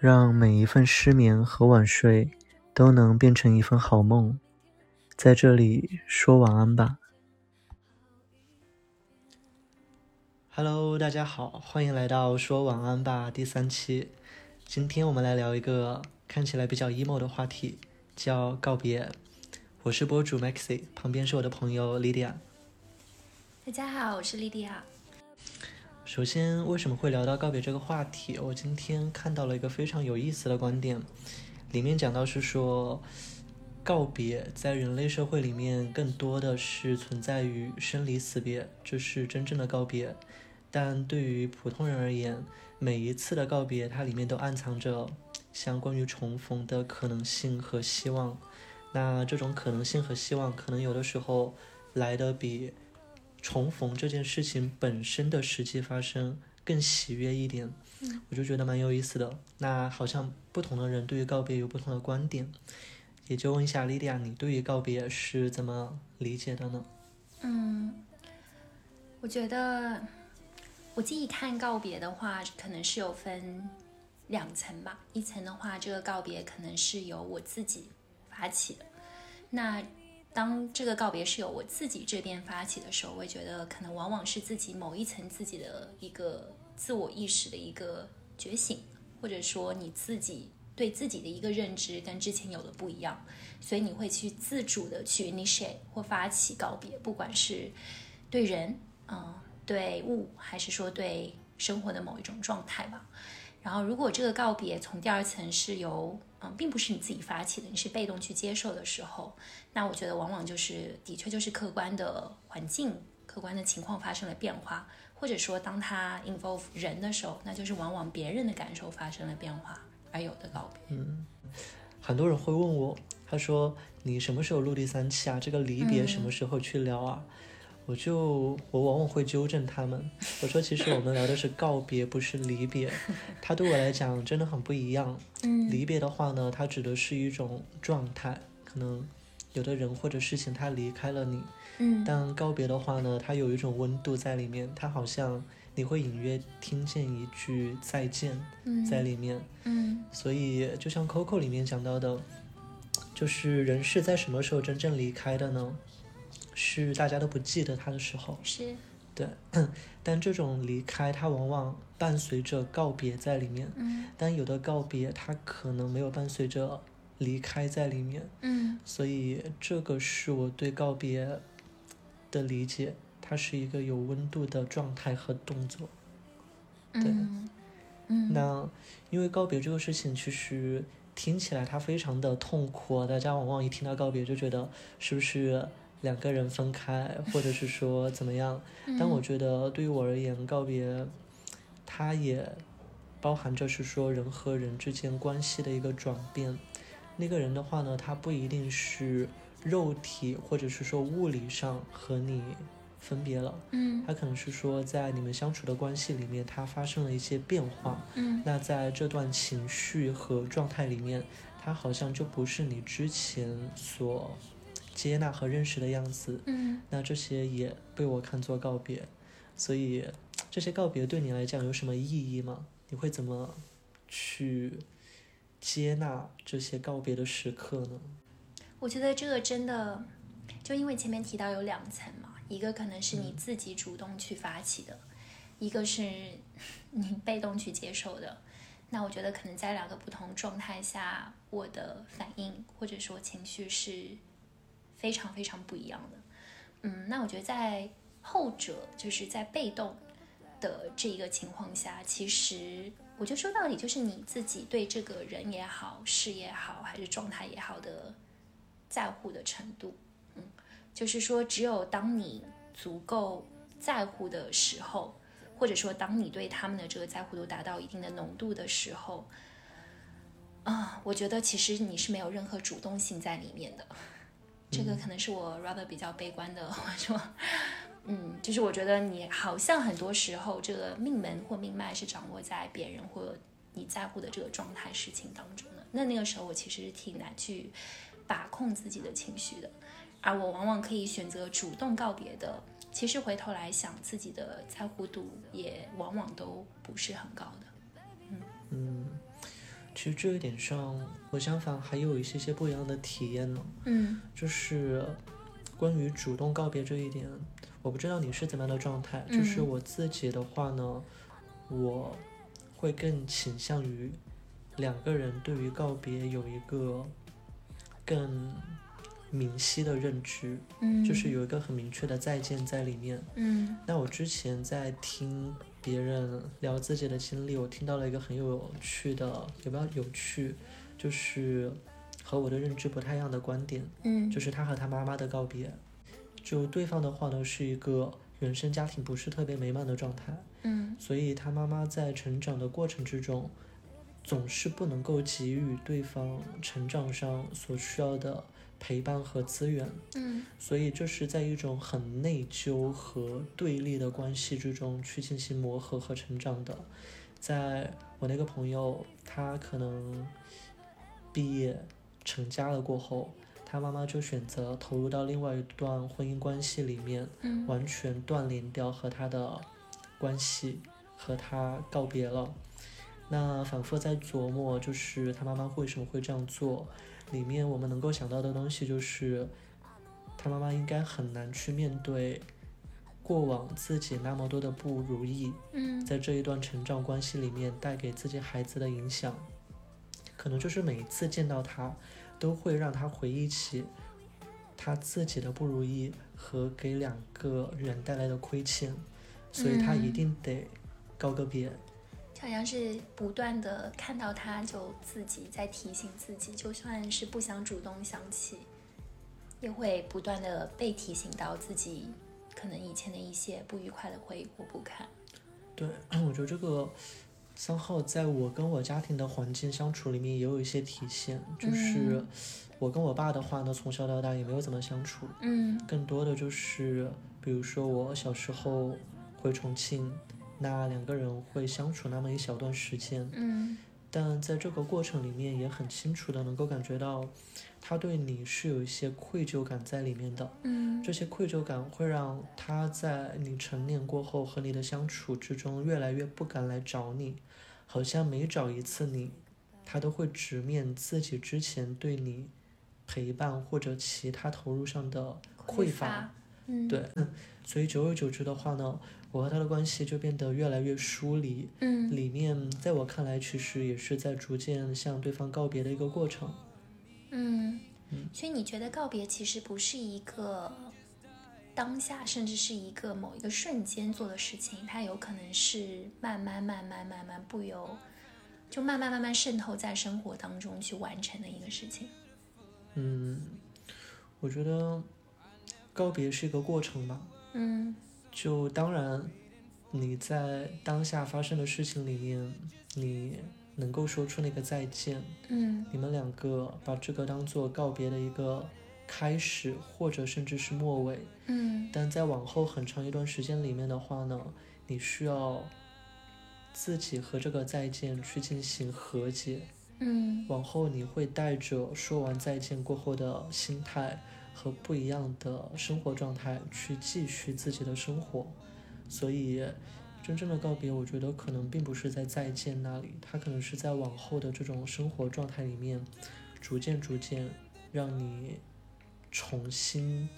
让每一份失眠和晚睡都能变成一份好梦，在这里说晚安吧。Hello，大家好，欢迎来到说晚安吧第三期。今天我们来聊一个看起来比较 emo 的话题，叫告别。我是博主 Maxi，旁边是我的朋友 Lydia。大家好，我是莉迪亚。首先，为什么会聊到告别这个话题？我今天看到了一个非常有意思的观点，里面讲到是说，告别在人类社会里面更多的是存在于生离死别，这是真正的告别。但对于普通人而言，每一次的告别，它里面都暗藏着相关于重逢的可能性和希望。那这种可能性和希望，可能有的时候来的比。重逢这件事情本身的实际发生更喜悦一点，我就觉得蛮有意思的。那好像不同的人对于告别有不同的观点，也就问一下莉莉亚，你对于告别是怎么理解的呢？嗯，我觉得我自己看告别的话，可能是有分两层吧。一层的话，这个告别可能是由我自己发起的，那。当这个告别是由我自己这边发起的时候，我也觉得可能往往是自己某一层自己的一个自我意识的一个觉醒，或者说你自己对自己的一个认知跟之前有的不一样，所以你会去自主的去 initiate 或发起告别，不管是对人，嗯，对物，还是说对生活的某一种状态吧。然后，如果这个告别从第二层是由嗯，并不是你自己发起的，你是被动去接受的时候，那我觉得往往就是的确就是客观的环境、客观的情况发生了变化，或者说当他 involve 人的时候，那就是往往别人的感受发生了变化而有的告别。嗯，很多人会问我，他说你什么时候录第三期啊？这个离别什么时候去聊啊？我就我往往会纠正他们，我说其实我们聊的是告别，不是离别。它对我来讲真的很不一样。嗯，离别的话呢，它指的是一种状态，可能有的人或者事情他离开了你。嗯，但告别的话呢，它有一种温度在里面，它好像你会隐约听见一句再见在里面。嗯，所以就像 Coco 里面讲到的，就是人是在什么时候真正离开的呢？是大家都不记得他的时候，是对，但这种离开，它往往伴随着告别在里面。嗯，但有的告别，它可能没有伴随着离开在里面。嗯，所以这个是我对告别的理解，它是一个有温度的状态和动作。对，嗯，那因为告别这个事情，其实听起来它非常的痛苦，大家往往一听到告别就觉得是不是？两个人分开，或者是说怎么样？但我觉得对于我而言，告别，它也包含着是说人和人之间关系的一个转变。那个人的话呢，他不一定是肉体或者是说物理上和你分别了，嗯，他可能是说在你们相处的关系里面，他发生了一些变化，嗯，那在这段情绪和状态里面，他好像就不是你之前所。接纳和认识的样子，嗯，那这些也被我看作告别，所以这些告别对你来讲有什么意义吗？你会怎么去接纳这些告别的时刻呢？我觉得这个真的，就因为前面提到有两层嘛，一个可能是你自己主动去发起的，一个是你被动去接受的。那我觉得可能在两个不同状态下，我的反应或者说情绪是。非常非常不一样的，嗯，那我觉得在后者就是在被动的这一个情况下，其实我觉得说到底就是你自己对这个人也好、事也好，还是状态也好的在乎的程度，嗯，就是说只有当你足够在乎的时候，或者说当你对他们的这个在乎度达到一定的浓度的时候，啊，我觉得其实你是没有任何主动性在里面的。这个可能是我 rather 比较悲观的，我说，嗯，就是我觉得你好像很多时候这个命门或命脉是掌握在别人或你在乎的这个状态事情当中的。那那个时候我其实挺难去把控自己的情绪的。而我往往可以选择主动告别的，其实回头来想，自己的在乎度也往往都不是很高的。嗯嗯，其实这一点上，我相反还有一些些不一样的体验呢。嗯就是关于主动告别这一点，我不知道你是怎么样的状态。嗯就是我自己的话呢，我会更倾向于两个人对于告别有一个更明晰的认知，嗯，就是有一个很明确的再见在里面。嗯那我之前在听别人聊自己的经历，我听到了一个很有趣的，也不要有趣，就是和我的认知不太一样的观点，嗯就是他和他妈妈的告别。就对方的话呢，是一个原生家庭不是特别美满的状态，嗯所以他妈妈在成长的过程之中，总是不能够给予对方成长上所需要的陪伴和资源。嗯所以这是在一种很内疚和对立的关系之中去进行磨合和成长的。在我那个朋友，他可能毕业成家了过后，他妈妈就选择投入到另外一段婚姻关系里面，嗯完全断联掉和他的关系，和他告别了。那反复在琢磨，就是他妈妈为什么会这样做，里面我们能够想到的东西就是，他妈妈应该很难去面对过往自己那么多的不如意，嗯在这一段成长关系里面带给自己孩子的影响，可能就是每一次见到他，都会让他回忆起他自己的不如意和给两个人带来的亏欠，所以他一嗯定得告个别。就好像是不断的看到他，就自己在提醒自己，就算是不想主动想起，也会不断的被提醒到自己可能以前的一些不愉快的回忆或不堪。对，我觉得这个三号在我跟我家庭的环境相处里面也有一些体现，就是嗯我跟我爸的话呢，从小到大也没有怎么相处，嗯更多的就是，比如说我小时候回重庆，那两个人会相处那么一小段时间，嗯但在这个过程里面也很清楚的能够感觉到，他对你是有一些愧疚感在里面的。嗯这些愧疚感会让他在你成年过后和你的相处之中越来越不敢来找你，好像每找一次你，他都会直面自己之前对你陪伴或者其他投入上的匮乏。乏。嗯，对，所以久而久之的话呢，我和他的关系就变得越来越疏离。嗯里面在我看来，其实也是在逐渐向对方告别的一个过程。嗯，所以你觉得告别其实不是一个当下，甚至是一个某一个瞬间做的事情，它有可能是慢慢、慢慢、慢慢不由，就慢慢、慢慢渗透在生活当中去完成的一个事情。嗯，我觉得告别是一个过程吧。嗯就当然，你在当下发生的事情里面，你能够说出那个再见，嗯你们两个把这个当做告别的一个开始，或者甚至是末尾。嗯但在往后很长一段时间里面的话呢，你需要自己和这个再见去进行和解。嗯往后你会带着说完再见过后的心态和不一样的生活状态去继续自己的生活，所以真正的告别，我觉得可能并不是在再见那里，它可能是在往后的这种生活状态里面，逐渐逐渐让你重新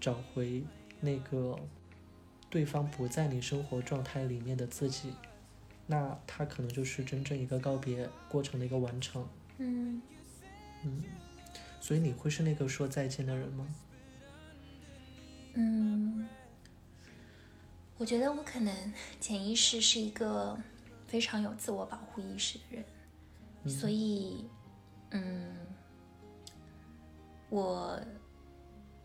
找回那个对方不在你生活状态里面的自己。那它可能就是真正一个告别过程的一个完成。嗯，嗯，所以你会是那个说再见的人吗？嗯，我觉得我可能潜意识是一个非常有自我保护意识的人，所以，嗯，我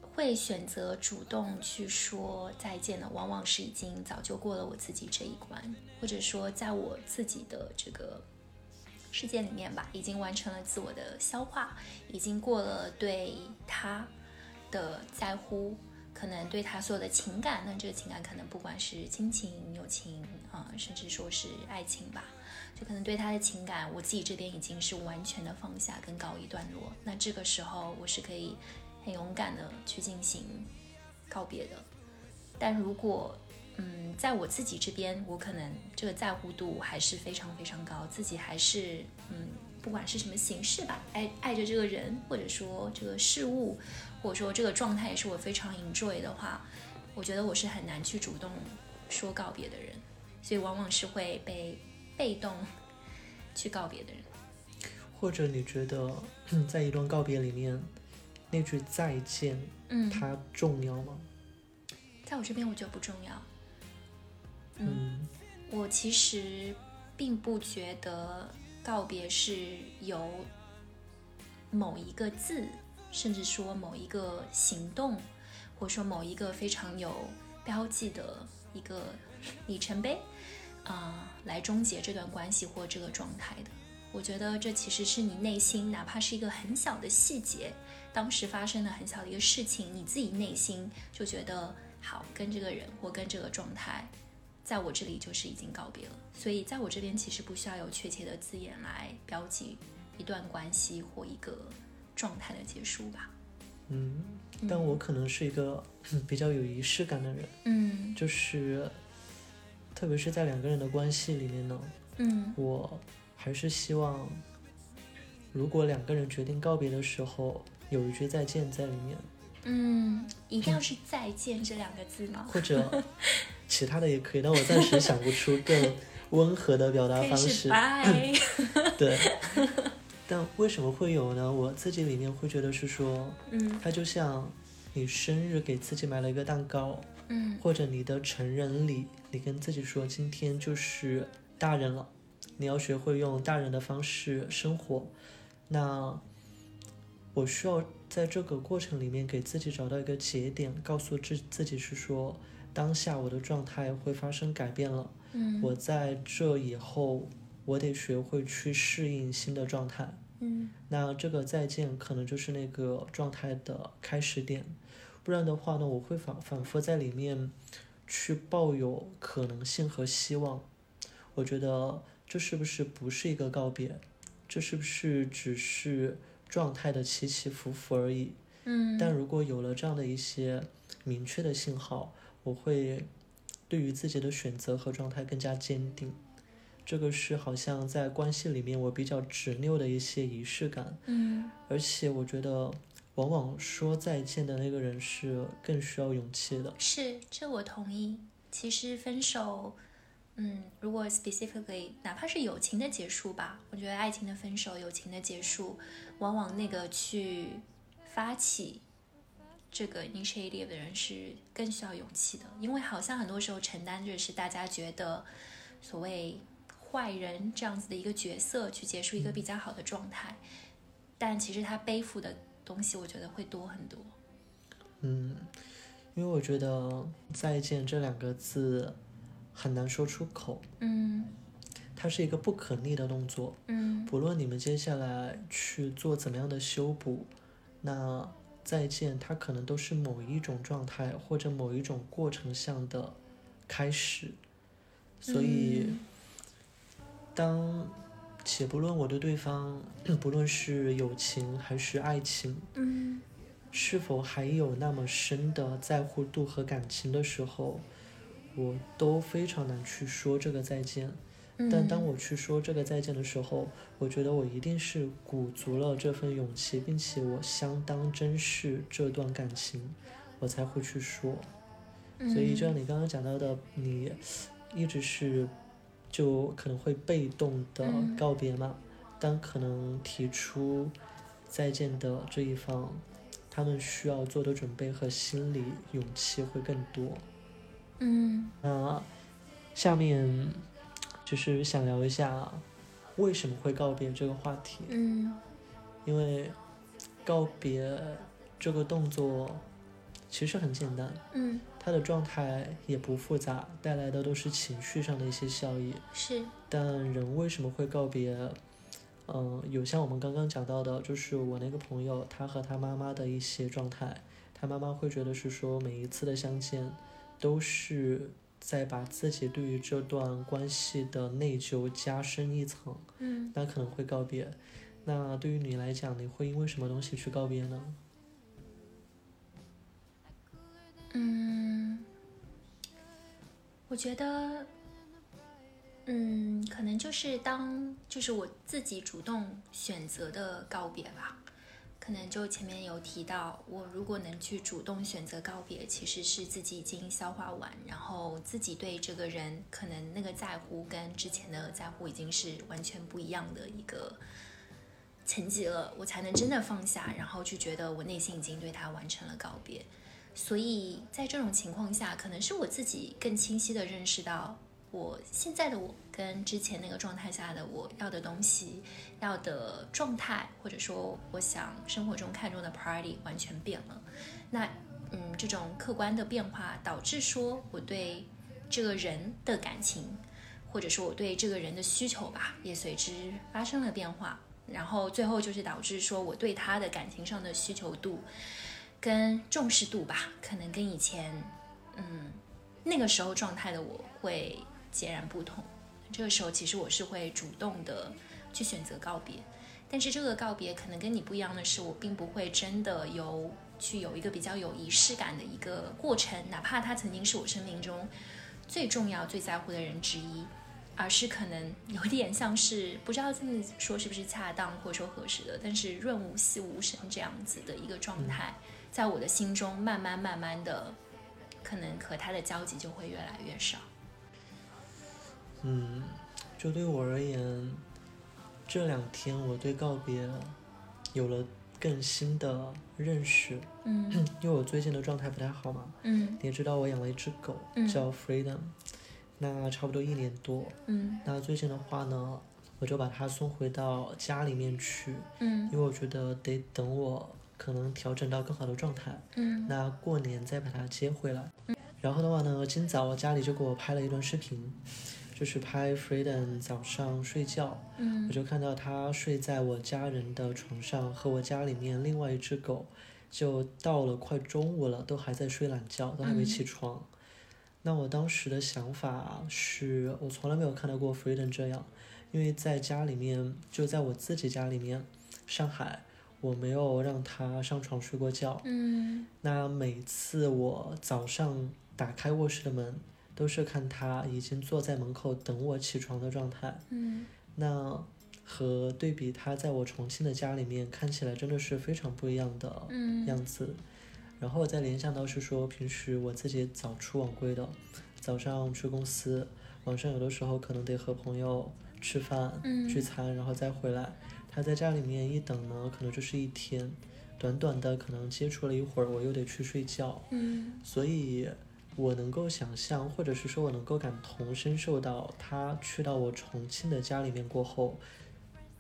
会选择主动去说再见的，往往是已经早就过了我自己这一关，或者说在我自己的这个世界里面吧，已经完成了自我的消化，已经过了对他的在乎。可能对他所有的情感，那这个情感可能不管是亲情、友情啊、甚至说是爱情吧，就可能对他的情感，我自己这边已经是完全的放下跟告一段落。那这个时候，我是可以很勇敢的去进行告别的。但如果嗯，在我自己这边，我可能这个在乎度还是非常非常高，自己还是嗯，不管是什么形式吧，爱爱着这个人，或者说这个事物，或者说这个状态也是我非常 enjoy 的话，我觉得我是很难去主动说告别的人，所以往往是会被被动去告别的人。或者你觉得在一段告别里面，那句再见，嗯，它重要吗？在我这边我觉得不重要。嗯，我其实并不觉得告别是由某一个字，甚至说某一个行动，或者说某一个非常有标记的一个里程碑啊、来终结这段关系或这个状态的。我觉得这其实是你内心，哪怕是一个很小的细节，当时发生的很小的一个事情，你自己内心就觉得好，跟这个人或跟这个状态，在我这里就是已经告别了。所以在我这边其实不需要有确切的字眼来标记一段关系或一个状态的结束吧。嗯，但我可能是一个比较有仪式感的人，嗯就是特别是在两个人的关系里面呢，嗯我还是希望，如果两个人决定告别的时候，有一句再见在里面，嗯，一定要是再见这两个字吗？或者 其他的也可以，但我暂时想不出更温和的表达 方式。对，但为什么会有呢？我自己里面会觉得是说，嗯它就像你生日给自己买了一个蛋糕，嗯或者你的成人礼，你跟自己说今天就是大人了，你要学会用大人的方式生活。那我需要在这个过程里面给自己找到一个节点，告诉自自己是说，当下我的状态会发生改变了，嗯我在这以后，我得学会去适应新的状态。嗯那这个再见可能就是那个状态的开始点，不然的话呢，我会反反复在里面去抱有可能性和希望。我觉得这是不是不是一个告别？这是不是只是状态的起起伏伏而已？嗯但如果有了这样的一些明确的信号，我会对于自己的选择和状态更加坚定。这个是好像在关系里面我比较执拗的一些仪式感，嗯而且我觉得往往说再见的那个人是更需要勇气的。是，这我同意。其实分手，嗯，如果 specifically 哪怕是友情的结束吧，我觉得爱情的分手、友情的结束，往往那个去发起这个 initiative 的人是更需要勇气的，因为好像很多时候承担着是大家觉得所谓坏人这样子的一个角色，去结束一个比较好的状态，但其实他背负的东西，我觉得会多很多。嗯，因为我觉得再见这两个字很难说出口，嗯它是一个不可逆的动作。嗯不论你们接下来去做怎么样的修补，那再见，它可能都是某一种状态或者某一种过程上的开始。所以，当且不论我对对方，不论是友情还是爱情，嗯是否还有那么深的在乎度和感情的时候，我都非常难去说这个再见。嗯，但当我去说这个再见的时候，我觉得我一定是鼓足了这份勇气，并且我相当珍视这段感情，我才会去说。所以，就像。你刚刚讲到的，你一直是就可能会被动的嗯。告别嘛，但可能提出再见的这一方，他们需要做的准备和心理勇气会更多。嗯。那下面就是想聊一下为什么会告别这个话题，嗯因为告别这个动作其实很简单，嗯，它的状态也不复杂，带来的都是情绪上的一些效益。是，但人为什么会告别？嗯，有像我们刚刚讲到的，就是我那个朋友，他和他妈妈的一些状态，他妈妈会觉得是说每一次的相见，都是在把自己对于这段关系的内疚加深一层，嗯那可能会告别。那对于你来讲，你会因为什么东西去告别呢？嗯，我觉得，嗯，可能就是当就是我自己主动选择的告别吧。可能就前面有提到，我如果能去主动选择告别，其实是自己已经消化完，然后自己对这个人可能那个在乎跟之前的在乎已经是完全不一样的一个层级了，我才能真的放下，然后去觉得我内心已经对他完成了告别。所以在这种情况下，可能是我自己更清晰的认识到。我现在的我跟之前那个状态下的我要的东西、要的状态，或者说我想生活中看重的 party 完全变了。那嗯，这种客观的变化导致说我对这个人的感情，或者说我对这个人的需求吧，也随之发生了变化。然后最后就是导致说我对他的感情上的需求度跟重视度吧，可能跟以前嗯那个时候状态的我会。截然不同。这个时候，其实我是会主动的去选择告别，但是这个告别可能跟你不一样的是，我并不会真的有去有一个比较有仪式感的一个过程，哪怕他曾经是我生命中最重要、最在乎的人之一，而是可能有点像是不知道这么说是不是恰当或者说合适的，但是润物细无声这样子的一个状态，在我的心中慢慢慢慢的，可能和他的交集就会越来越少。嗯，就对我而言，这两天我对告别有了更新的认识。嗯，因为我最近的状态不太好嘛。嗯，你也知道我养了一只狗，叫 Freedom，那差不多一年多。嗯，那最近的话呢，我就把它送回到家里面去。嗯，因为我觉得得等我可能调整到更好的状态。嗯，那过年再把它接回来。嗯，然后的话呢，今早我家里就给我拍了一段视频。就是拍 Freedom 早上睡觉，嗯，我就看到他睡在我家人的床上，和我家里面另外一只狗，就到了快中午了，都还在睡懒觉，都还没起床。那我当时的想法是我从来没有看到过 Freedom 这样，因为在家里面，就在我自己家里面，上海，我没有让他上床睡过觉。嗯，那每次我早上打开卧室的门。都是看他已经坐在门口等我起床的状态，嗯，那和对比他在我重庆的家里面看起来真的是非常不一样的样子。然后我再联想到是说，平时我自己早出晚归的，早上去公司，晚上有的时候可能得和朋友吃饭聚餐，然后再回来。他在家里面一等呢，可能就是一天，短短的可能接触了一会儿，我又得去睡觉，嗯，所以。我能够想象，或者是说我能够感同身受到，他去到我重庆的家里面过后，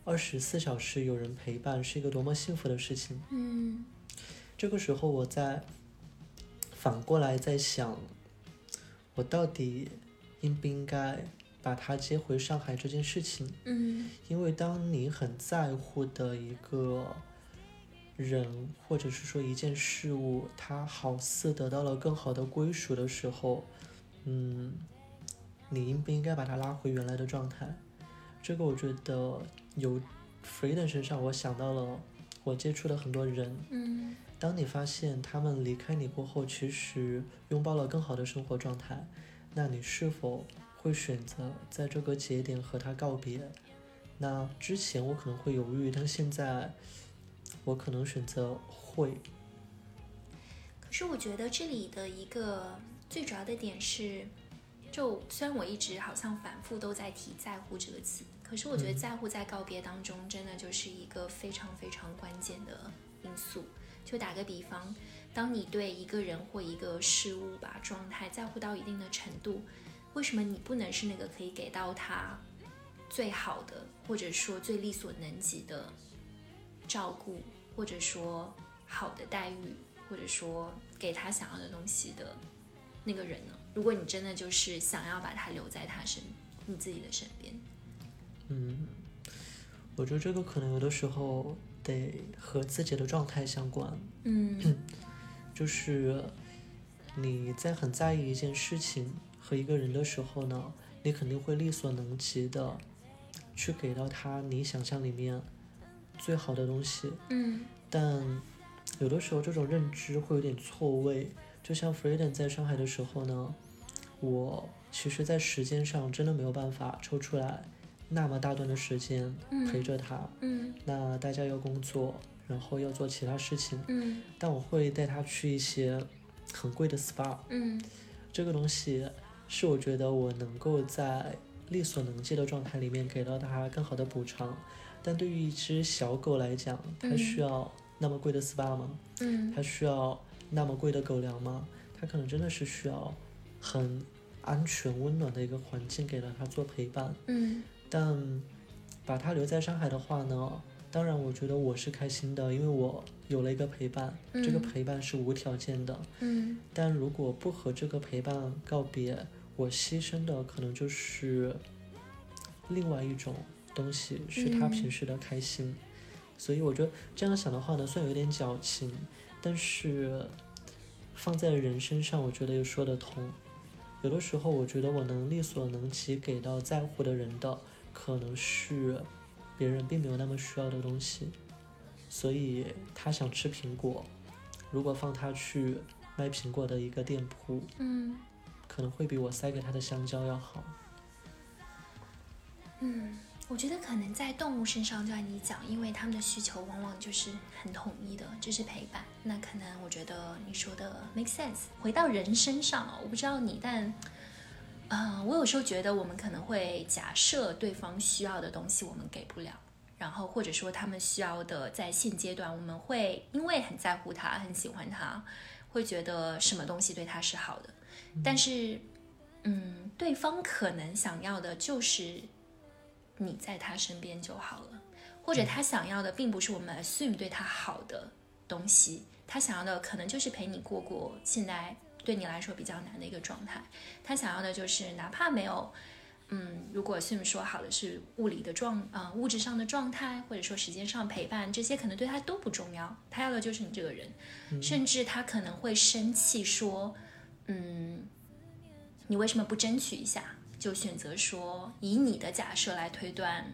二十四小时有人陪伴是一个多么幸福的事情。嗯，这个时候我在反过来在想，我到底应不应该把他接回上海这件事情？嗯，因为当你很在乎的一个。人或者是说一件事物，它好似得到了更好的归属的时候，嗯，你应不应该把它拉回原来的状态？这个我觉得有 Freedom 身上，我想到了我接触的很多人，嗯，当你发现他们离开你过后，其实拥抱了更好的生活状态，那你是否会选择在这个节点和他告别？那之前我可能会犹豫，但现在。我可能选择会，可是我觉得这里的一个最主要的点是，就虽然我一直好像反复都在提在乎这个词，可是我觉得在乎在告别当中真的就是一个非常非常关键的因素。就打个比方，当你对一个人或一个事物吧状态在乎到一定的程度，为什么你不能是那个可以给到他最好的，或者说最力所能及的照顾？或者说好的待遇，或者说给他想要的东西的那个人呢？如果你真的就是想要把他留在他身，你自己的身边，嗯，我觉得这个可能有的时候得和自己的状态相关。嗯，就是你在很在意一件事情和一个人的时候呢，你肯定会力所能及的去给到他你想象里面。最好的东西，嗯，但有的时候这种认知会有点错位，就像 Freedom 在上海的时候呢，我其实，在时间上真的没有办法抽出来那么大段的时间陪着他。嗯。那大家要工作，然后要做其他事情，嗯。但我会带他去一些很贵的 SPA。嗯。这个东西是我觉得我能够在力所能及的状态里面给到他更好的补偿。但对于一只小狗来讲，它嗯需要那么贵的 SPA 吗？嗯它需要那么贵的狗粮吗？它可能真的是需要很安全温暖的一个环境给了它做陪伴。嗯但把它留在上海的话呢，当然我觉得我是开心的，因为我有了一个陪伴，这个嗯陪伴是无条件的。嗯但如果不和这个陪伴告别，我牺牲的可能就是另外一种东西，是他嗯平时的开心。所以我觉得这样想的话呢，虽然有点矫情，但是放在人身上，我觉得又说得通。有的时候，我觉得我能力所能及给到在乎的人的，可能是别人并没有那么需要的东西。所以他想吃苹果，如果放他去卖苹果的一个店铺，嗯可能会比我塞给他的香蕉要好。嗯，我觉得可能在动物身上，就按你讲，因为它们的需求往往就是很统一的，就是陪伴。那可能我觉得你说的 make sense。回到人身上，我不知道你，但，呃，我有时候觉得我们可能会假设对方需要的东西我们给不了，然后或者说他们需要的，在现阶段我们会因为很在乎他，很喜欢他，会觉得什么东西对他是好的，但是，嗯，对方可能想要的就是。你在他身边就好了，或者他想要的并不是我们 assume 对他好的东西，他想要的可能就是陪你过过现在对你来说比较难的一个状态。他想要的就是哪怕没有，嗯，如果 assume 说好的是物理的状啊、呃、物质上的状态，或者说时间上陪伴，这些可能对他都不重要，他要的就是你这个人，甚至他可能会生气说，嗯，你为什么不争取一下？就选择说以你的假设来推断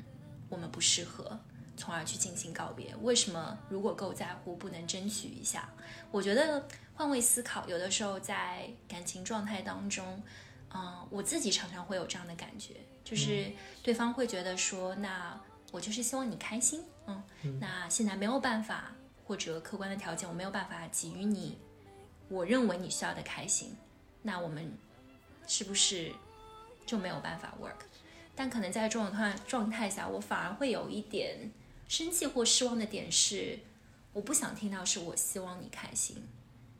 我们不适合，从而去进行告别。为什么如果够在乎，不能争取一下？我觉得换位思考，有的时候在感情状态当中，嗯、我自己常常会有这样的感觉，就是对方会觉得说，那我就是希望你开心，嗯，那现在没有办法，或者客观的条件我没有办法给予你我认为你需要的开心，那我们是不是？就没有办法 work，但可能在这种状状态下，我反而会有一点生气或失望的点是，我不想听到是我希望你开心，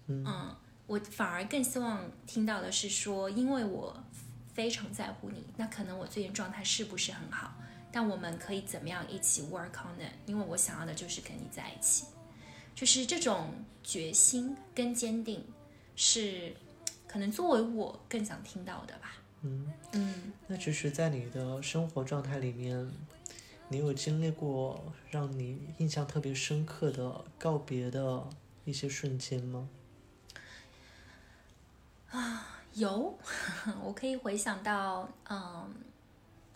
嗯我反而更希望听到的是说，因为我非常在乎你，那可能我最近状态是不是很好，但我们可以怎么样一起 work on it？因为我想要的就是跟你在一起，就是这种决心跟坚定，是可能作为我更想听到的吧。嗯，嗯那其实，在你的生活状态里面，你有经历过让你印象特别深刻的告别的一些瞬间吗？啊有，我可以回想到，嗯，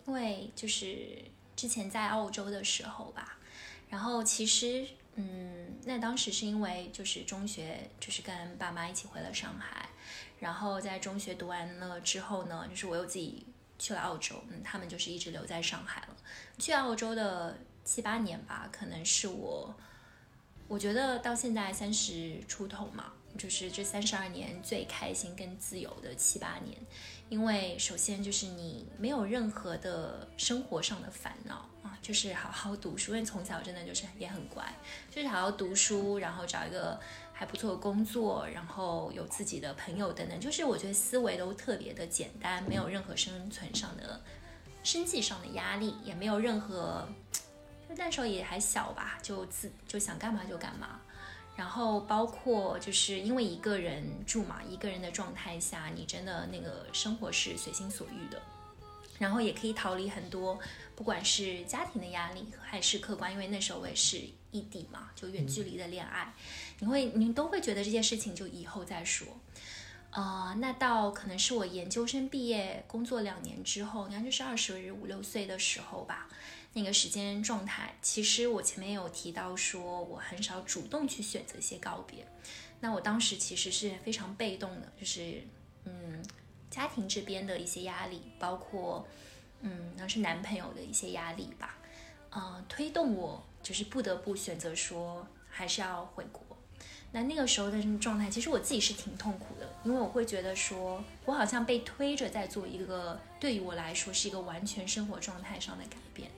因为就是之前在澳洲的时候吧，然后其实，嗯，那当时是因为就是中学就是跟爸妈一起回了上海，然后在中学读完了之后呢，就是我又自己去了澳洲，嗯，他们就是一直留在上海了。去澳洲的七八年吧，可能是我，我觉得到现在三十出头嘛，就是这三十二年最开心跟自由的七八年，因为首先就是你没有任何的生活上的烦恼啊，就是好好读书，因为从小真的就是也很乖，就是好好读书，然后找一个还不错的工作，然后有自己的朋友等等，就是我觉得思维都特别的简单，没有任何生存上的、生计上的压力，也没有任何，就那时候也还小吧，就自就想干嘛就干嘛。然后包括就是因为一个人住嘛，一个人的状态下，你真的那个生活是随心所欲的，然后也可以逃离很多，不管是家庭的压力还是客观，因为那时候我也是异地嘛，就远距离的恋爱，你会你都会觉得这些事情就以后再说。呃，那到可能是我研究生毕业工作两年之后，应该就是二十五六岁的时候吧。那个时间状态，其实我前面有提到说，我很少主动去选择一些告别。那我当时其实是非常被动的，就是嗯，家庭这边的一些压力，包括嗯，那是男朋友的一些压力吧，呃，推动我就是不得不选择说还是要回国。那那个时候的状态，其实我自己是挺痛苦的，因为我会觉得说我好像被推着在做一个对于我来说是一个完全生活状态上的改变。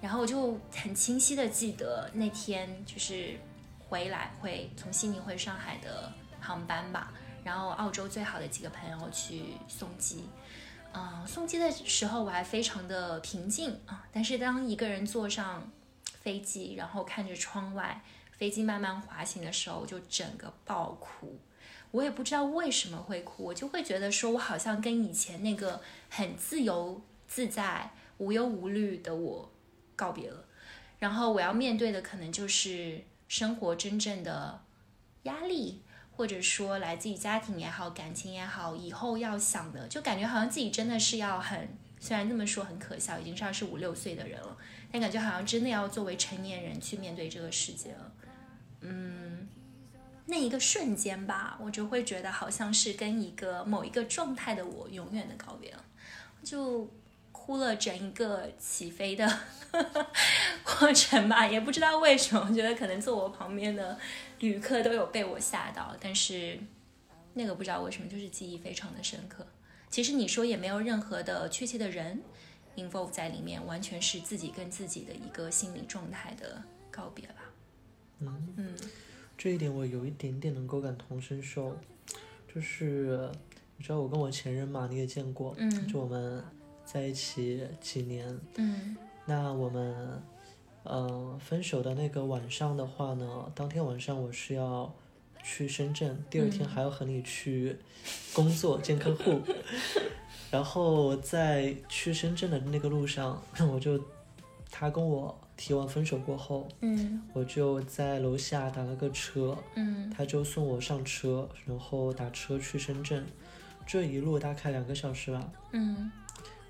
然后我就很清晰的记得那天就是回来会从悉尼回上海的航班吧，然后澳洲最好的几个朋友去送机，嗯，送机的时候我还非常的平静啊，但是当一个人坐上飞机，然后看着窗外飞机慢慢滑行的时候，我就整个爆哭，我也不知道为什么会哭，我就会觉得说我好像跟以前那个很自由自在、无忧无虑的我。告别了，然后我要面对的可能就是生活真正的压力，或者说来自于家庭也好、感情也好，以后要想的，就感觉好像自己真的是要很，虽然这么说很可笑，已经是二十五六岁的人了，但感觉好像真的要作为成年人去面对这个世界了。嗯，那一个瞬间吧，我就会觉得好像是跟一个某一个状态的我永远的告别了，就。哭了整一个起飞的 过程吧，也不知道为什么，我觉得可能坐我旁边的旅客都有被我吓到，但是那个不知道为什么就是记忆非常的深刻。其实你说也没有任何的确切的人 involve 在里面，完全是自己跟自己的一个心理状态的告别吧。嗯。嗯，这一点我有一点点能够感同身受，就是你知道我跟我前任嘛，你也见过，嗯，就我们。在一起几年，嗯，那我们，呃，分手的那个晚上的话呢，当天晚上我是要去深圳，第二天还要和你去工作见客户，然后在去深圳的那个路上，我就他跟我提完分手过后，嗯，我就在楼下打了个车，嗯，他就送我上车，然后打车去深圳，这一路大概两个小时吧，嗯。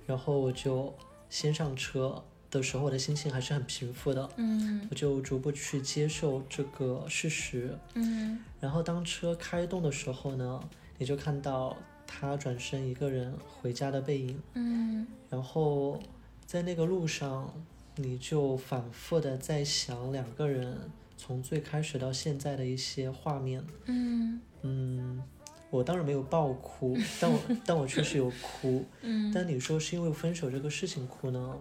然后我就先上车的时候，我的心情还是很平复的。嗯，我就逐步去接受这个事实。嗯，然后当车开动的时候呢，你就看到他转身一个人回家的背影。嗯，然后在那个路上，你就反复的在想两个人从最开始到现在的一些画面。嗯嗯。我当然没有爆哭，但我 但我确实有哭。嗯，但你说是因为分手这个事情哭呢？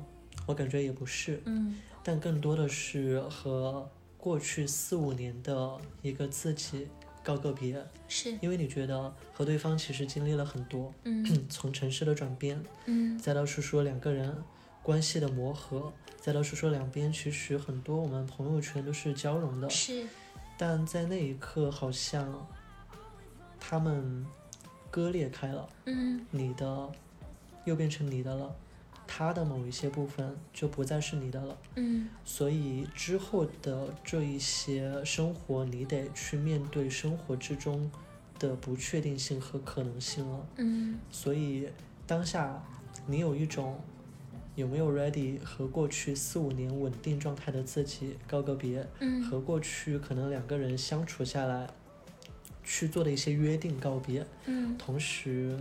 我感觉也不是。嗯，但更多的是和过去四五年的一个自己告个别。是。因为你觉得和对方其实经历了很多。嗯。从城市的转变。嗯。再到是说两个人关系的磨合，再到说说两边其实很多我们朋友圈都是交融的。是。但在那一刻好像。他们割裂开了，嗯，你的又变成你的了，他的某一些部分就不再是你的了，嗯，所以之后的这一些生活，你得去面对生活之中的不确定性和可能性了，嗯，所以当下你有一种有没有 ready 和过去四五年稳定状态的自己告个别，嗯，和过去可能两个人相处下来。去做的一些约定告别，嗯，同时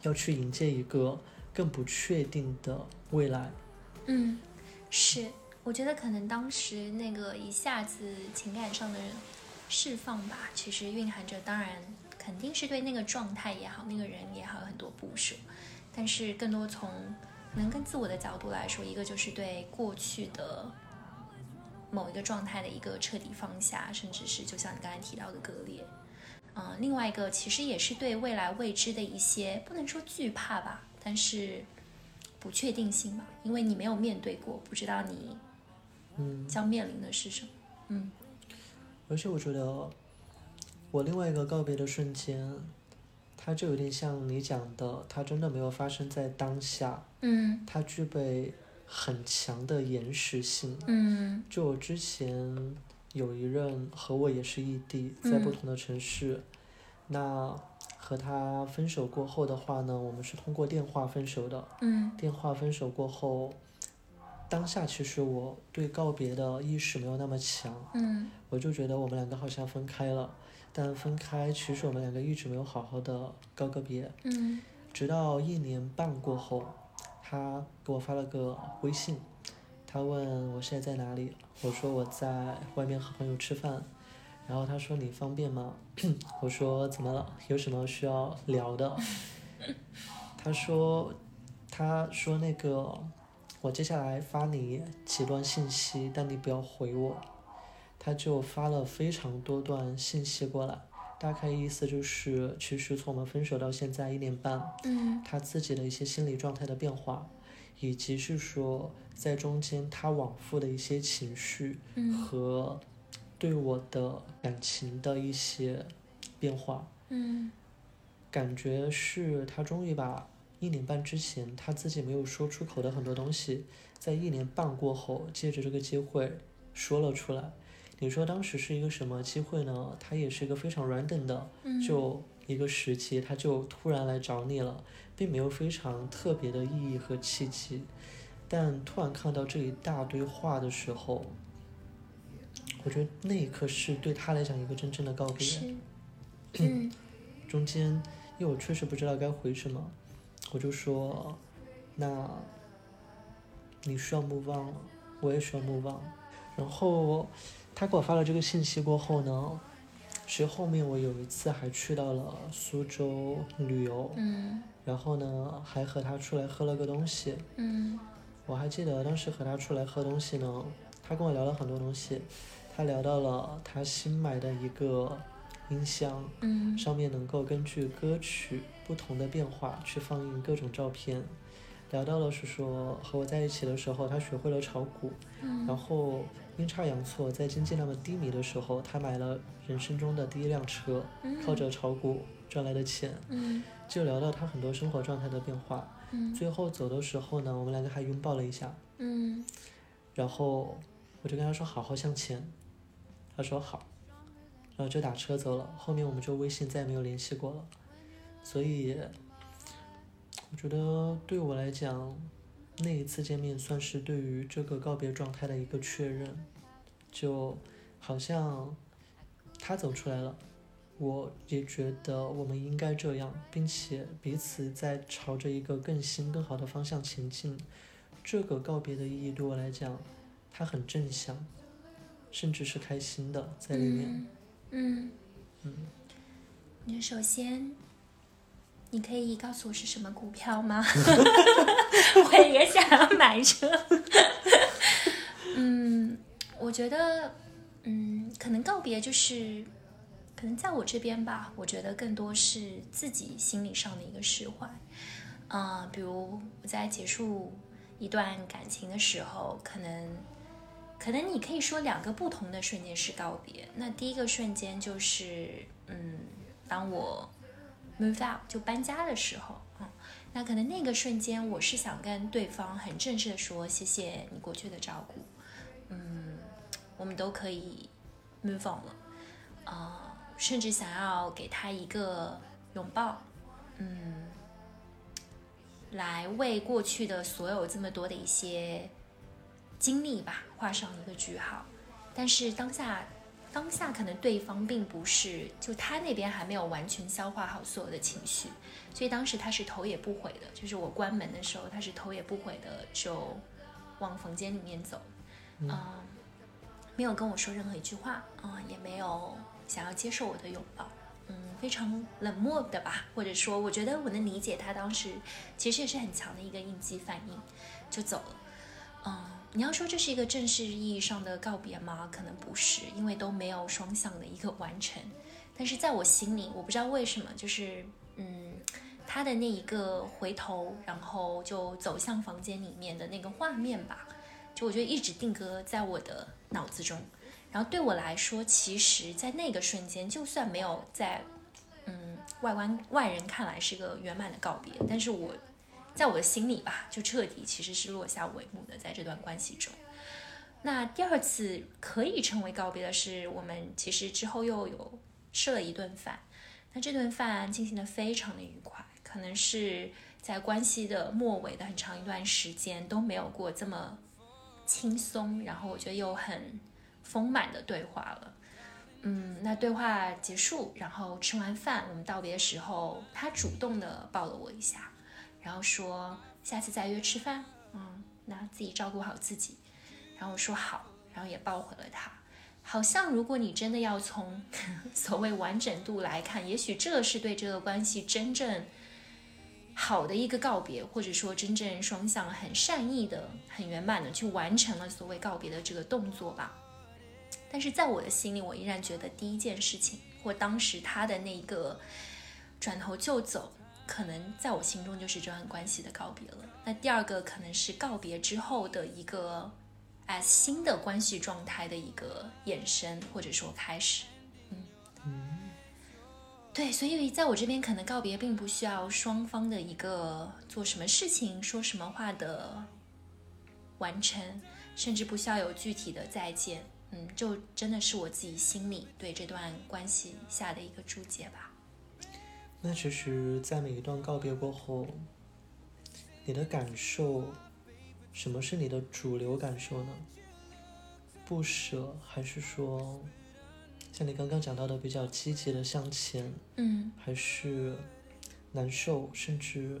要去迎接一个更不确定的未来，嗯，是，我觉得可能当时那个一下子情感上的释放吧，其实蕴含着，当然肯定是对那个状态也好，那个人也好有很多不舍，但是更多从能跟自我的角度来说，一个就是对过去的。某一个状态的一个彻底放下，甚至是就像你刚才提到的割裂，嗯，另外一个其实也是对未来未知的一些不能说惧怕吧，但是不确定性吧，因为你没有面对过，不知道你嗯将面临的是什么，嗯。而且我觉得我另外一个告别的瞬间，它就有点像你讲的，它真的没有发生在当下，嗯，它具备。很强的延时性。嗯，就我之前有一任和我也是异地，在不同的城市。那和他分手过后的话呢，我们是通过电话分手的。嗯。电话分手过后，当下其实我对告别的意识没有那么强，嗯我就觉得我们两个好像分开了，但分开其实我们两个一直没有好好的告个别，嗯直到一年半过后，他给我发了个微信，他问我现在在哪里，我说我在外面和朋友吃饭，然后他说你方便吗？我说怎么了？有什么需要聊的？他说他说那个我接下来发你几段信息，但你不要回我。他就发了非常多段信息过来，大概意思就是，其实从我们分手到现在一年半，嗯。他自己的一些心理状态的变化，以及是说在中间他往复的一些情绪嗯。和对我的感情的一些变化，嗯。感觉是他终于把一年半之前他自己没有说出口的很多东西，在一年半过后，借着这个机会说了出来。你说当时是一个什么机会呢？它也是一个非常 random 的，嗯就一个时期，他就突然来找你了，并没有非常特别的意义和契机。但突然看到这一大堆话的时候，我觉得那一刻是对他来讲一个真正的告别。嗯中间，因为我确实不知道该回什么，我就说，那你需要 move on 了，我也需要 move on。然后他给我发了这个信息过后呢，其实后面我有一次还去到了苏州旅游，嗯然后呢还和他出来喝了个东西。嗯我还记得当时和他出来喝东西呢，他跟我聊了很多东西，他聊到了他新买的一个音箱，嗯上面能够根据歌曲不同的变化去放映各种照片。聊到了是说和我在一起的时候，他学会了炒股，嗯然后阴差阳错，在经济那么低迷的时候，他买了人生中的第一辆车，靠着炒股赚来的钱。嗯就聊到他很多生活状态的变化。嗯最后走的时候呢，我们两个还拥抱了一下，嗯然后我就跟他说好好向前，他说好，然后就打车走了。后面我们就微信再也没有联系过了。所以，我觉得对我来讲，那一次见面算是对于这个告别状态的一个确认，就好像他走出来了。我也觉得我们应该这样，并且彼此在朝着一个更新、更好的方向前进。这个告别的意义对我来讲，它很正向，甚至是开心的在里面。嗯嗯，你首先，你可以告诉我是什么股票吗？我也想要买车。嗯，我觉得，嗯，可能告别就是，可能在我这边吧，我觉得更多是自己心理上的一个释怀。啊、比如我在结束一段感情的时候，可能，可能你可以说两个不同的瞬间是告别。那第一个瞬间就是，嗯，当我 move out 就搬家的时候，嗯，那可能那个瞬间我是想跟对方很正式的说，谢谢你过去的照顾，嗯，我们都可以 move on 了，呃，甚至想要给他一个拥抱，嗯，来为过去的所有这么多的一些经历吧画上一个句号。但是当下，当下可能对方并不是，就他那边还没有完全消化好所有的情绪，所以当时他是头也不回的，就是我关门的时候，他是头也不回的就往房间里面走，嗯、没有跟我说任何一句话，啊、也没有想要接受我的拥抱。嗯，非常冷漠的吧，或者说，我觉得我能理解他当时其实也是很强的一个应激反应，就走了。嗯，你要说这是一个正式意义上的告别吗？可能不是，因为都没有双向的一个完成。但是在我心里，我不知道为什么，就是嗯，他的那一个回头，然后就走向房间里面的那个画面吧，就我觉得一直定格在我的脑子中。然后对我来说，其实，在那个瞬间，就算没有在嗯外观外人看来是个圆满的告别，但是我在我的心里吧，就彻底其实是落下帷幕的，在这段关系中。那第二次可以称为告别的是，我们其实之后又有吃了一顿饭，那这顿饭进行的非常的愉快，可能是在关系的末尾的很长一段时间都没有过这么轻松，然后我觉得又很丰满的对话了。嗯，那对话结束，然后吃完饭，我们道别的时候，他主动的抱了我一下，然后说下次再约吃饭。嗯，那自己照顾好自己。然后我说好，然后也抱回了他。好像如果你真的要从 所谓完整度来看，也许这是对这个关系真正好的一个告别，或者说真正双向很善意的、很圆满的去完成了所谓告别的这个动作吧。但是在我的心里，我依然觉得第一件事情，或当时他的那个转头就走，可能在我心中就是这段关系的告别了。那第二个可能是告别之后的一个。as 新的关系状态的一个衍生或者说开始，嗯，对，所以在我这边可能告别并不需要双方的一个做什么事情、说什么话的完成，甚至不需要有具体的再见，嗯，就真的是我自己心里对这段关系下的一个注解吧。那其实，在每一段告别过后，你的感受。什么是你的主流感受呢？不舍，还是说像你刚刚讲到的比较积极的向前？嗯，还是难受，甚至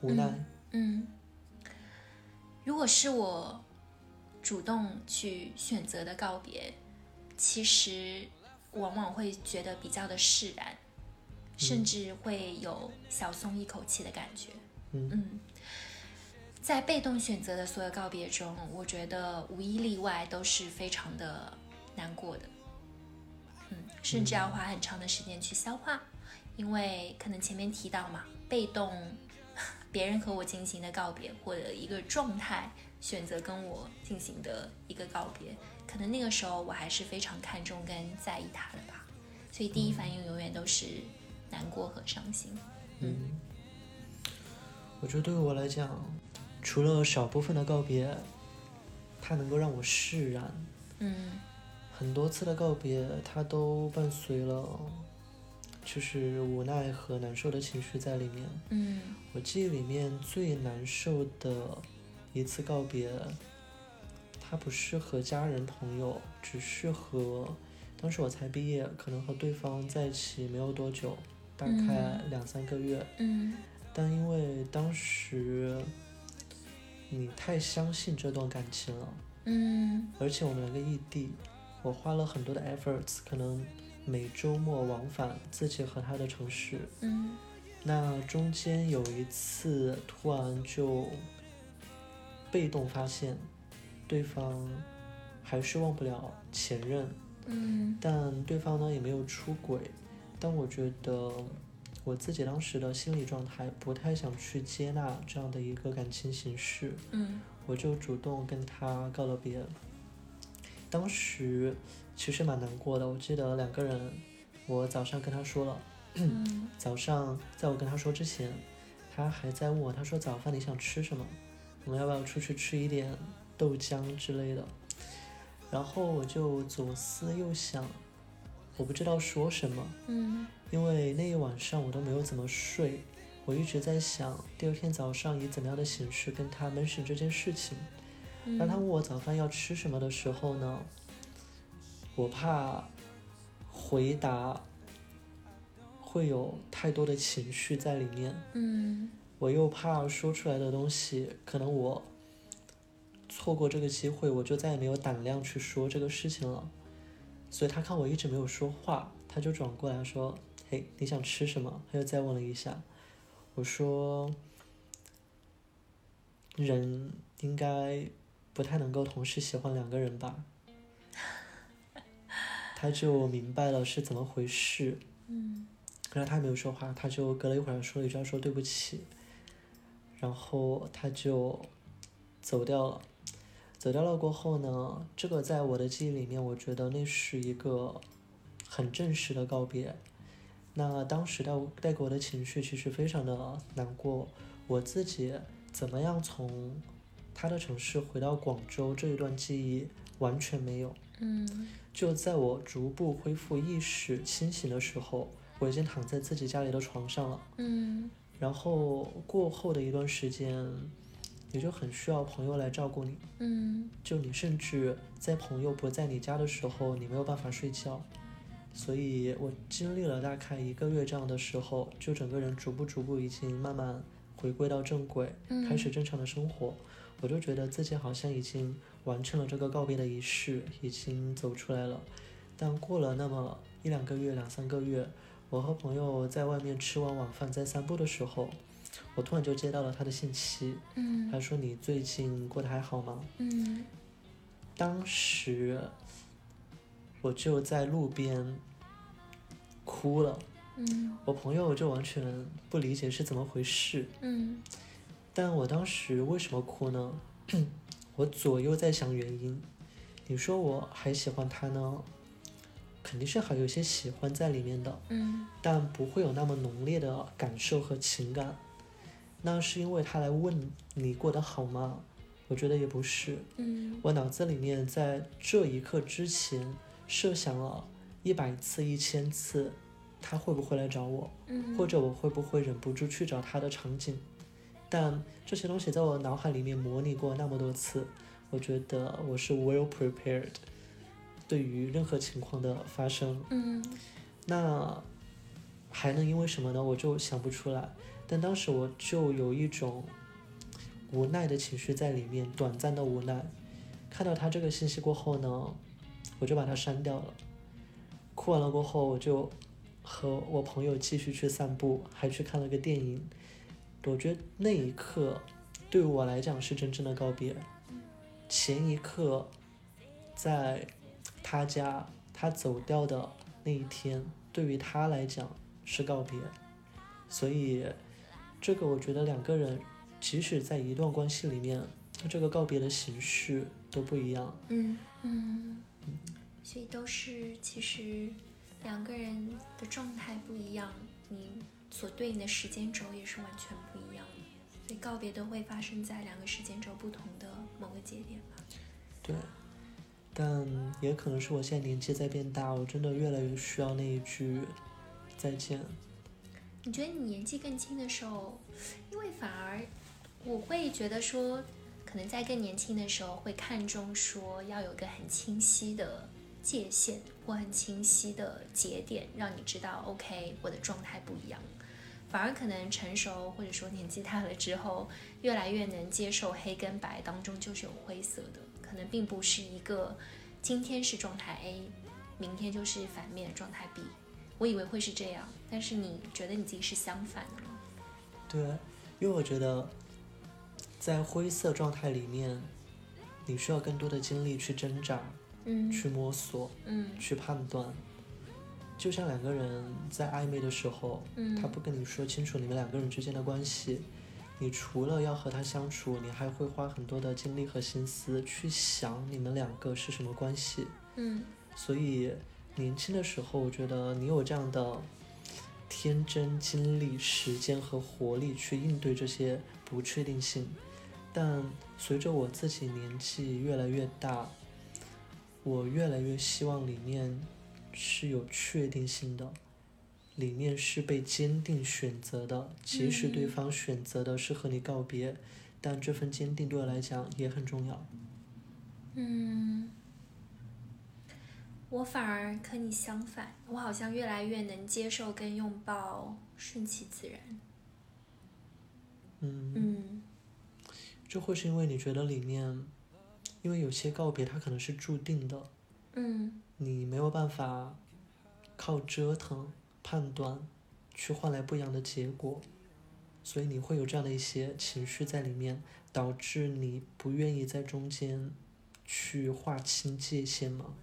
无奈？嗯，如果是我主动去选择的告别，其实往往会觉得比较的释然，甚至会有小松一口气的感觉。嗯。在被动选择的所有告别中，我觉得无一例外都是非常的难过的，嗯，甚至要花很长的时间去消化，因为可能前面提到嘛，被动 别人和我进行的告别，或者一个状态选择跟我进行的一个告别，可能那个时候我还是非常看重跟在意他的吧，所以第一反应永远都是难过和伤心。嗯，我觉得对于我来讲。除了少部分的告别，它能够让我释然。嗯，很多次的告别，它都伴随了，就是无奈和难受的情绪在里面。嗯，我记忆里面最难受的一次告别，它不是和家人朋友，只是和当时我才毕业，可能和对方在一起没有多久，大概两三个月。嗯，但因为当时。你太相信这段感情了，嗯，而且我们两个异地，我花了很多的 efforts，可能每周末往返自己和他的城市，嗯，那中间有一次突然就被动发现对方还是忘不了前任，嗯，但对方呢也没有出轨，但我觉得。我自己当时的心理状态不太想去接纳这样的一个感情形式，嗯，我就主动跟他告了别。当时其实蛮难过的，我记得两个人，我早上跟他说了，早上在我跟他说之前，他还在问我，他说早饭你想吃什么？我们要不要出去吃一点豆浆之类的？然后我就左思右想，我不知道说什么，嗯。因为那一晚上我都没有怎么睡，我一直在想第二天早上以怎么样的形式跟他 mention 这件事情。当他问我早饭要吃什么的时候呢，我怕回答会有太多的情绪在里面，嗯，我又怕说出来的东西可能我错过这个机会，我就再也没有胆量去说这个事情了。所以他看我一直没有说话，他就转过来说。嘿，你想吃什么？他又再问了一下，我说，人应该不太能够同时喜欢两个人吧？他就明白了是怎么回事。嗯。然后他没有说话，他就隔了一会儿说了一句说对不起，然后他就走掉了。走掉了过后呢，这个在我的记忆里面，我觉得那是一个很正式的告别。那当时带带给我的情绪其实非常的难过，我自己怎么样从他的城市回到广州这一段记忆完全没有。嗯，就在我逐步恢复意识清醒的时候，我已经躺在自己家里的床上了。嗯，然后过后的一段时间，你就很需要朋友来照顾你。嗯就你甚至在朋友不在你家的时候，你没有办法睡觉。所以我经历了大概一个月这样的时候，就整个人逐步逐步已经慢慢回归到正轨，嗯，开始正常的生活。我就觉得自己好像已经完成了这个告别的仪式，已经走出来了。但过了那么一两个月、两三个月，我和朋友在外面吃完晚饭，在散步的时候，我突然就接到了他的信息，嗯他说：“你最近过得还好吗？”嗯当时我就在路边哭了，嗯我朋友就完全不理解是怎么回事。嗯但我当时为什么哭呢？我左右在想原因。你说我还喜欢他呢，肯定是还有一些喜欢在里面的，嗯但不会有那么浓烈的感受和情感。那是因为他来问你过得好吗？我觉得也不是。嗯我脑子里面在这一刻之前设想了一百次、一千次，他会不会来找我，嗯，或者我会不会忍不住去找他的场景。但这些东西在我脑海里面模拟过那么多次，我觉得我是 well prepared，对于任何情况的发生。嗯那还能因为什么呢？我就想不出来。但当时我就有一种无奈的情绪在里面，短暂的无奈。看到他这个信息过后呢，我就把他删掉了。哭完了过后，我就和我朋友继续去散步，还去看了个电影。我觉得那一刻对我来讲是真正的告别。前一刻，在他家他走掉的那一天，对于他来讲是告别，所以这个我觉得两个人即使在一段关系里面，这个告别的形式都不一样。嗯嗯，所以都是其实两个人的状态不一样，你所对应的时间轴也是完全不一样的。所以告别都会发生在两个时间轴不同的某个节点吧。对，但也可能是我现在年纪在变大，我真的越来越需要那一句再见。你觉得你年纪更轻的时候，因为反而我会觉得说，可能在更年轻的时候会看重说要有个很清晰的界限或很清晰的节点，让你知道 OK 我的状态不一样。反而可能成熟或者说年纪大了之后，越来越能接受黑跟白当中就是有灰色的，可能并不是一个今天是状态 A，明天就是反面状态 B。我以为会是这样，但是你觉得你自己是相反的吗？对，因为我觉得在灰色状态里面，你需要更多的精力去挣扎、嗯去摸索、嗯去判断。就像两个人在暧昧的时候，嗯他不跟你说清楚你们两个人之间的关系，你除了要和他相处，你还会花很多的精力和心思去想你们两个是什么关系。嗯所以年轻的时候，我觉得你有这样的天真、精力、时间和活力去应对这些不确定性。但随着我自己年纪越来越大，我越来越希望里面是有确定性的，里面是被坚定选择的，即使对嗯方选择的是和你告别，但这份坚定对我来讲也很重要。嗯，我反而和你相反，我好像越来越能接受跟拥抱顺其自然。嗯。嗯这会是因为你觉得里面，因为有些告别它可能是注定的，嗯你没有办法靠折腾、判断去换来不一样的结果，所以你会有这样的一些情绪在里面，导致你不愿意在中间去划清界限吗？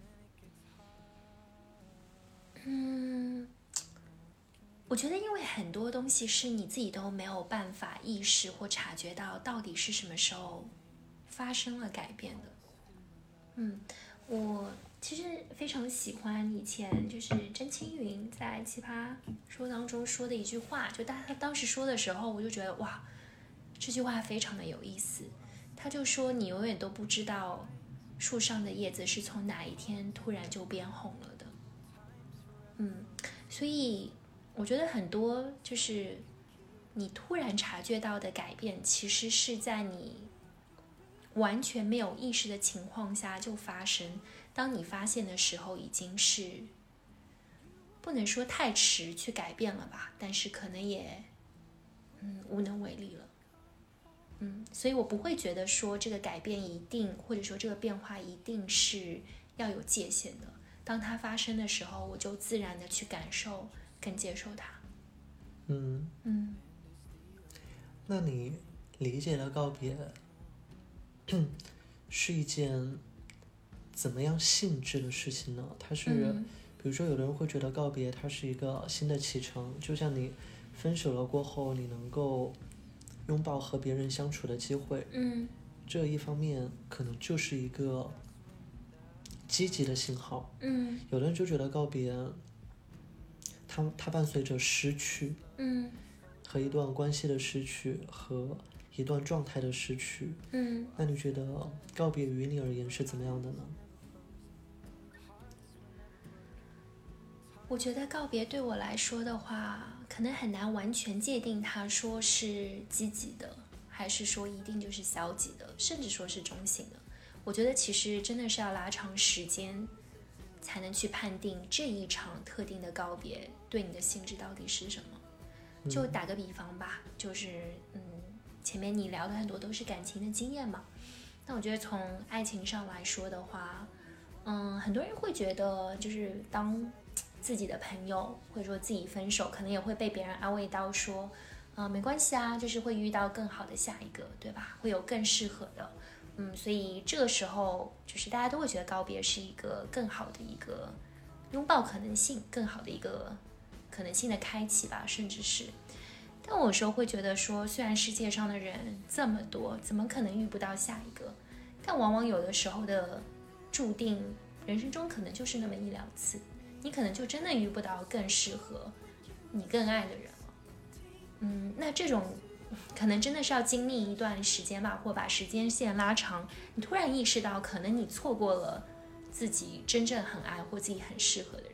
嗯，我觉得因为很多东西是你自己都没有办法意识或察觉到到底是什么时候发生了改变的。嗯，我其实非常喜欢以前就是詹青云在《奇葩说》当中说的一句话，就当他当时说的时候，我就觉得哇，这句话非常的有意思。他就说你永远都不知道树上的叶子是从哪一天突然就变红了。嗯，所以我觉得很多就是你突然察觉到的改变，其实是在你完全没有意识的情况下就发生。当你发现的时候，已经是不能说太迟去改变了吧，但是可能也嗯无能为力了。嗯，所以我不会觉得说这个改变一定，或者说这个变化一定是要有界限的。当它发生的时候，我就自然的去感受跟接受它。嗯嗯，那你理解了告别是一件怎么样性质的事情呢？它是，嗯比如说，有的人会觉得告别它是一个新的启程，就像你分手了过后，你能够拥抱和别人相处的机会，嗯这一方面可能就是一个积极的信号。嗯有的人就觉得告别，它它伴随着失去嗯和一段关系的失去和一段状态的失去。嗯，那你觉得告别于你而言是怎么样的呢？我觉得告别对我来说的话，可能很难完全界定它说是积极的，还是说一定就是消极的，甚至说是中性的。我觉得其实真的是要拉长时间，才能去判定这一场特定的告别对你的性质到底是什么。就打个比方吧，就是嗯，前面你聊的很多都是感情的经验嘛，那我觉得从爱情上来说的话，嗯，很多人会觉得就是当自己的朋友或者说自己分手，可能也会被别人安慰到说，呃，没关系啊，就是会遇到更好的下一个，对吧？会有更适合的，嗯，所以这个时候就是大家都会觉得告别是一个更好的一个拥抱可能性，更好的一个可能性的开启吧，甚至是。但我有时候会觉得说，虽然世界上的人这么多，怎么可能遇不到下一个？但往往有的时候的注定，人生中可能就是那么一两次。你可能就真的遇不到更适合你更爱的人了。嗯，那这种可能真的是要经历一段时间吧，或把时间线拉长，你突然意识到，可能你错过了自己真正很爱或自己很适合的人。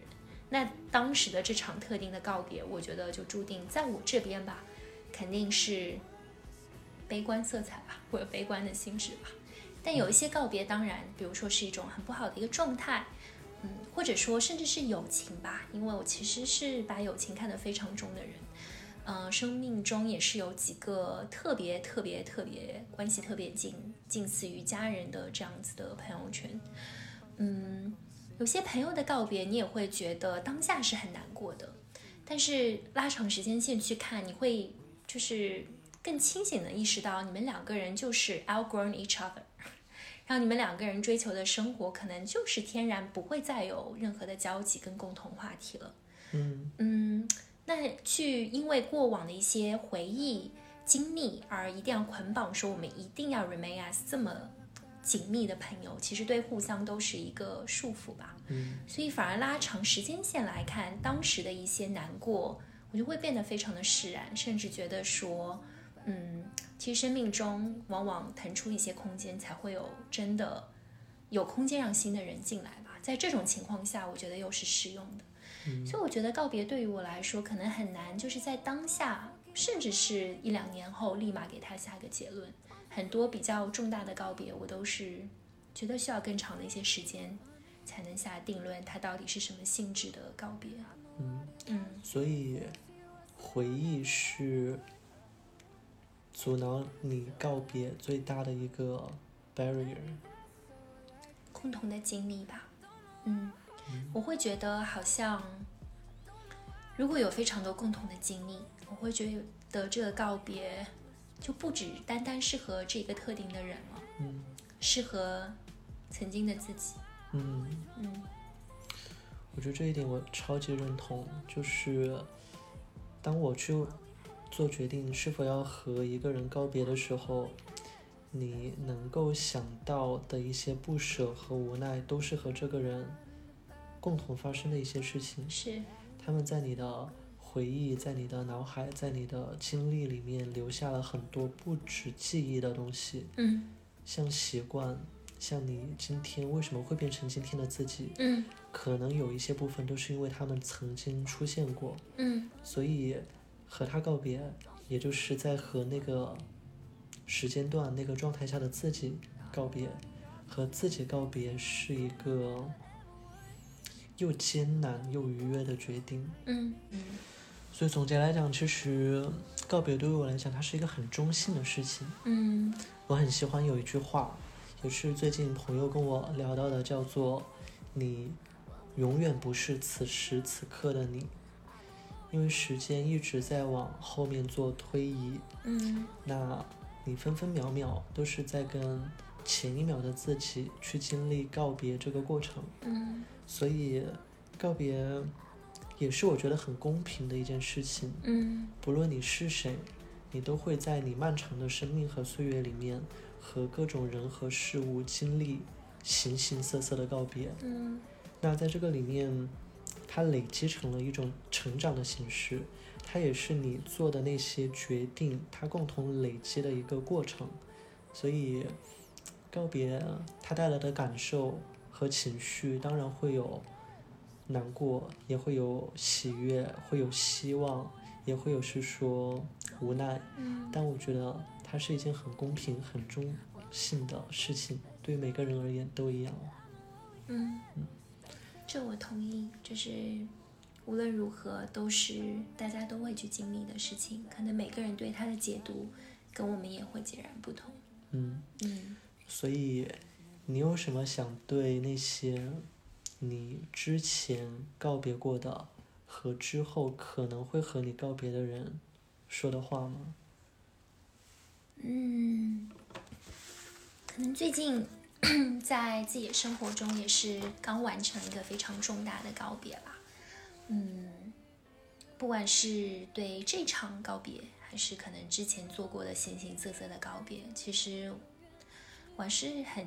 那当时的这场特定的告别，我觉得就注定在我这边吧，肯定是悲观色彩吧，或者悲观的性质吧。但有一些告别，当然，比如说是一种很不好的一个状态。嗯，或者说甚至是友情吧，因为我其实是把友情看得非常重的人。嗯、生命中也是有几个特别特别特别关系特别近，近似于家人的这样子的朋友圈。嗯，有些朋友的告别，你也会觉得当下是很难过的，但是拉长时间线去看，你会就是更清醒的意识到，你们两个人就是 outgrown each other。然后你们两个人追求的生活，可能就是天然不会再有任何的交集跟共同话题了。嗯嗯，那去因为过往的一些回忆、经历而一定要捆绑，说我们一定要 remain as 这么紧密的朋友，其实对互相都是一个束缚吧。嗯所以反而拉长时间线来看，当时的一些难过，我就会变得非常的释然，甚至觉得说，嗯，其实生命中往往腾出一些空间，才会有真的有空间让新的人进来吧。在这种情况下，我觉得又是适用的。所以我觉得告别对于我来说可能很难，就是在当下，甚至是一两年后立马给他下个结论。很多比较重大的告别，我都是觉得需要更长的一些时间才能下定论，它到底是什么性质的告别啊？嗯，嗯所以回忆是阻挠你告别最大的一个 barrier。共同的经历吧。嗯，我会觉得好像如果有非常多共同的经历，我会觉得这个告别就不只单单适合这个特定的人了，嗯。适合曾经的自己。嗯，嗯。我觉得这一点我超级认同，就是当我去做决定是否要和一个人告别的时候，你能够想到的一些不舍和无奈，都是和这个人共同发生的一些事情。是，他们在你的回忆、在你的脑海、在你的经历里面留下了很多不止记忆的东西，嗯。像习惯，像你今天为什么会变成今天的自己，嗯。可能有一些部分都是因为他们曾经出现过，嗯。所以和他告别，也就是在和那个时间段、那个状态下的自己告别，和自己告别是一个又艰难又愉悦的决定。嗯。嗯所以总结来讲，其实告别对于我来讲，它是一个很中性的事情。嗯。我很喜欢有一句话，也是最近朋友跟我聊到的，叫做“你永远不是此时此刻的你”，因为时间一直在往后面做推移，嗯。那你分分秒秒都是在跟前一秒的自己去经历告别这个过程，嗯所以告别也是我觉得很公平的一件事情。嗯不论你是谁，你都会在你漫长的生命和岁月里面，和各种人和事物经历形形色色的告别。嗯那在这个里面，它累积成了一种成长的形式，它也是你做的那些决定，它共同累积的一个过程。所以，告别它带来的感受和情绪，当然会有难过，也会有喜悦，会有希望，也会有是说无奈。嗯但我觉得它是一件很公平、很中性的事情，对每个人而言都一样。嗯，这我同意，就是无论如何都是大家都会去经历的事情，可能每个人对它的解读跟我们也会截然不同。嗯。嗯所以，你有什么想对那些你之前告别过的和之后可能会和你告别的人说的话吗？嗯，可能最近 在自己的生活中也是刚完成一个非常重大的告别吧。嗯，不管是对这场告别，还是可能之前做过的形形色色的告别，其实我是很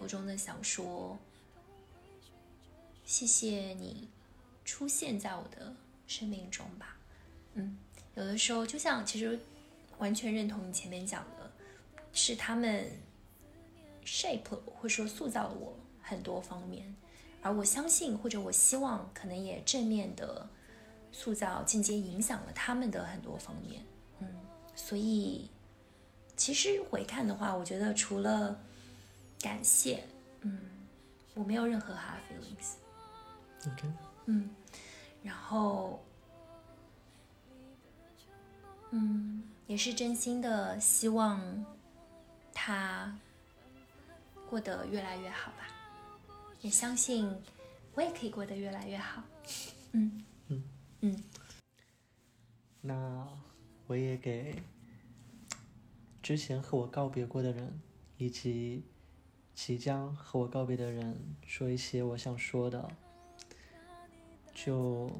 由衷的想说，谢谢你出现在我的生命中吧。嗯，有的时候就像其实完全认同你前面讲的，是他们 shape，或者说塑造了我很多方面，而我相信或者我希望，可能也正面的塑造、间接影响了他们的很多方面。嗯，所以其实回看的话，我觉得除了感谢，嗯，我没有任何 hard feelings。OK，嗯，然后，嗯，也是真心的希望他过得越来越好吧，也相信我也可以过得越来越好。嗯嗯嗯那我也给之前和我告别过的人，以及即将和我告别的人说一些我想说的。就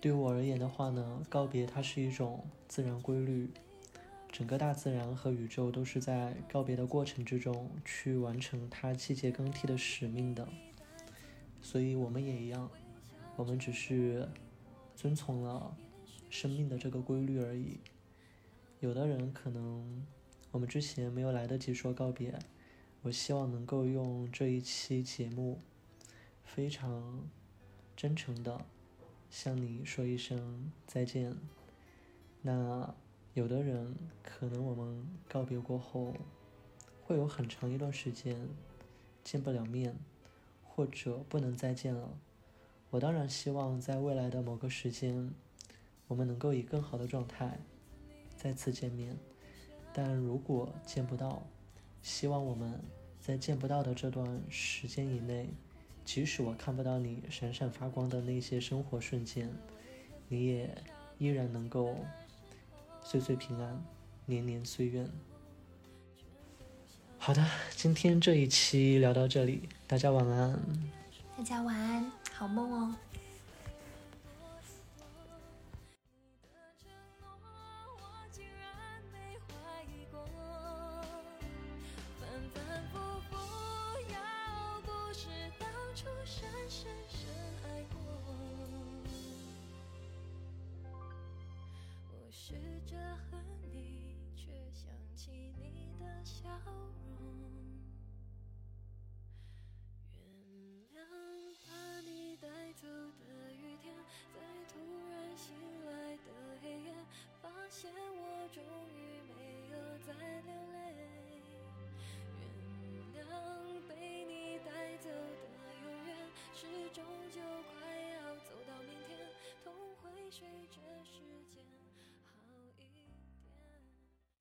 对我而言的话呢，告别它是一种自然规律，整个大自然和宇宙都是在告别的过程之中去完成它季节更替的使命的，所以我们也一样，我们只是遵从了生命的这个规律而已。有的人可能我们之前没有来得及说告别，我希望能够用这一期节目，非常真诚的向你说一声再见。那有的人可能我们告别过后，会有很长一段时间见不了面，或者不能再见了。我当然希望在未来的某个时间，我们能够以更好的状态再次见面。但如果见不到，希望我们在见不到的这段时间以内，即使我看不到你闪闪发光的那些生活瞬间，你也依然能够岁岁平安，年年岁月。好的，今天这一期聊到这里，大家晚安。大家晚安，好梦哦。